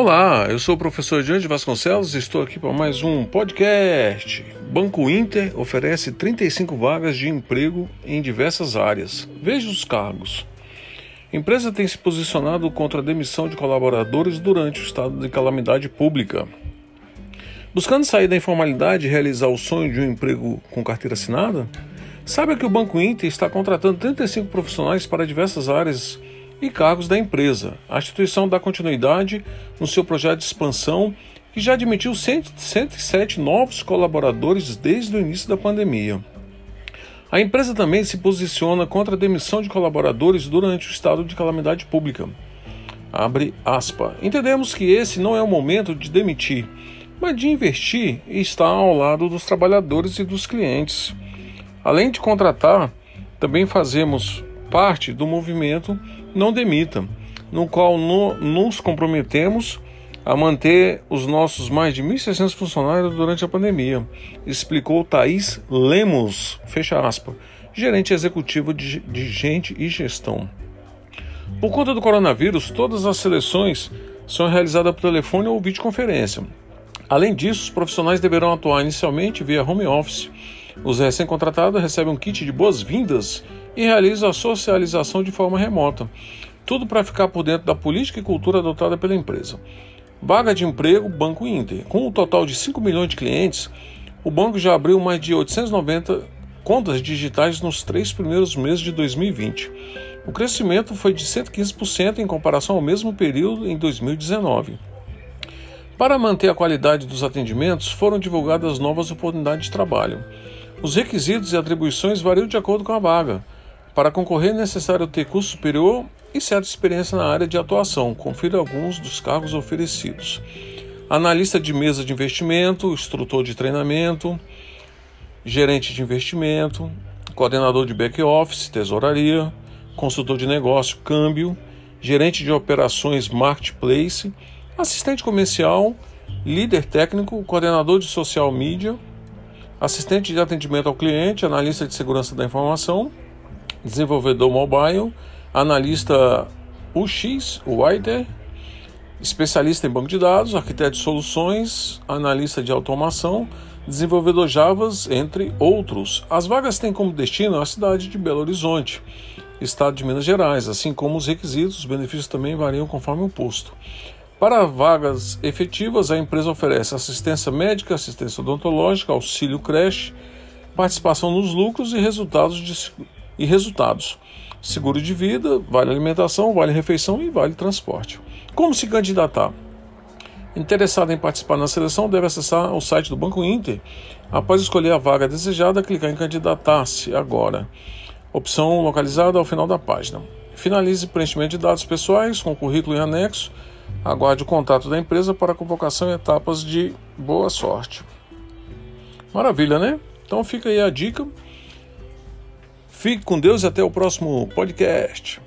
Olá, eu sou o professor Diante Vasconcelos e estou aqui para mais um podcast. Banco Inter oferece 35 vagas de emprego em diversas áreas. Veja os cargos. A empresa tem se posicionado contra a demissão de colaboradores durante o estado de calamidade pública. Buscando sair da informalidade e realizar o sonho de um emprego com carteira assinada, saiba que o Banco Inter está contratando 35 profissionais para diversas áreas e cargos da empresa. A instituição dá continuidade no seu projeto de expansão, que já admitiu 107 novos colaboradores desde o início da pandemia. A empresa também se posiciona contra a demissão de colaboradores durante o estado de calamidade pública. Abre aspa. Entendemos que esse não é o momento de demitir, mas de investir e estar ao lado dos trabalhadores e dos clientes. Além de contratar, também fazemos parte do movimento Não Demita, no qual no, nos comprometemos a manter os nossos mais de 1.600 funcionários durante a pandemia, explicou Thaís Lemos, fecha aspa, gerente executivo de, de gente e gestão. Por conta do coronavírus, todas as seleções são realizadas por telefone ou videoconferência. Além disso, os profissionais deverão atuar inicialmente via home office. Os recém-contratados recebem um kit de boas-vindas e realiza a socialização de forma remota. Tudo para ficar por dentro da política e cultura adotada pela empresa. Vaga de emprego Banco Inter. Com um total de 5 milhões de clientes, o banco já abriu mais de 890 contas digitais nos três primeiros meses de 2020. O crescimento foi de 115% em comparação ao mesmo período em 2019. Para manter a qualidade dos atendimentos, foram divulgadas novas oportunidades de trabalho. Os requisitos e atribuições variam de acordo com a vaga. Para concorrer é necessário ter curso superior e certa experiência na área de atuação. Confira alguns dos cargos oferecidos: analista de mesa de investimento, instrutor de treinamento, gerente de investimento, coordenador de back-office, tesouraria, consultor de negócio, câmbio, gerente de operações marketplace, assistente comercial, líder técnico, coordenador de social media, assistente de atendimento ao cliente, analista de segurança da informação desenvolvedor mobile, analista UX, Wider, especialista em banco de dados, arquiteto de soluções, analista de automação, desenvolvedor Java, entre outros. As vagas têm como destino a cidade de Belo Horizonte, estado de Minas Gerais, assim como os requisitos, os benefícios também variam conforme o posto. Para vagas efetivas, a empresa oferece assistência médica, assistência odontológica, auxílio creche, participação nos lucros e resultados de e resultados. Seguro de vida, vale alimentação, vale refeição e vale transporte. Como se candidatar? Interessado em participar na seleção deve acessar o site do Banco Inter. Após escolher a vaga desejada, clicar em candidatar-se agora. Opção localizada ao final da página. Finalize preenchimento de dados pessoais com currículo em anexo. Aguarde o contato da empresa para convocação e etapas de boa sorte. Maravilha, né? Então fica aí a dica. Fique com Deus e até o próximo podcast.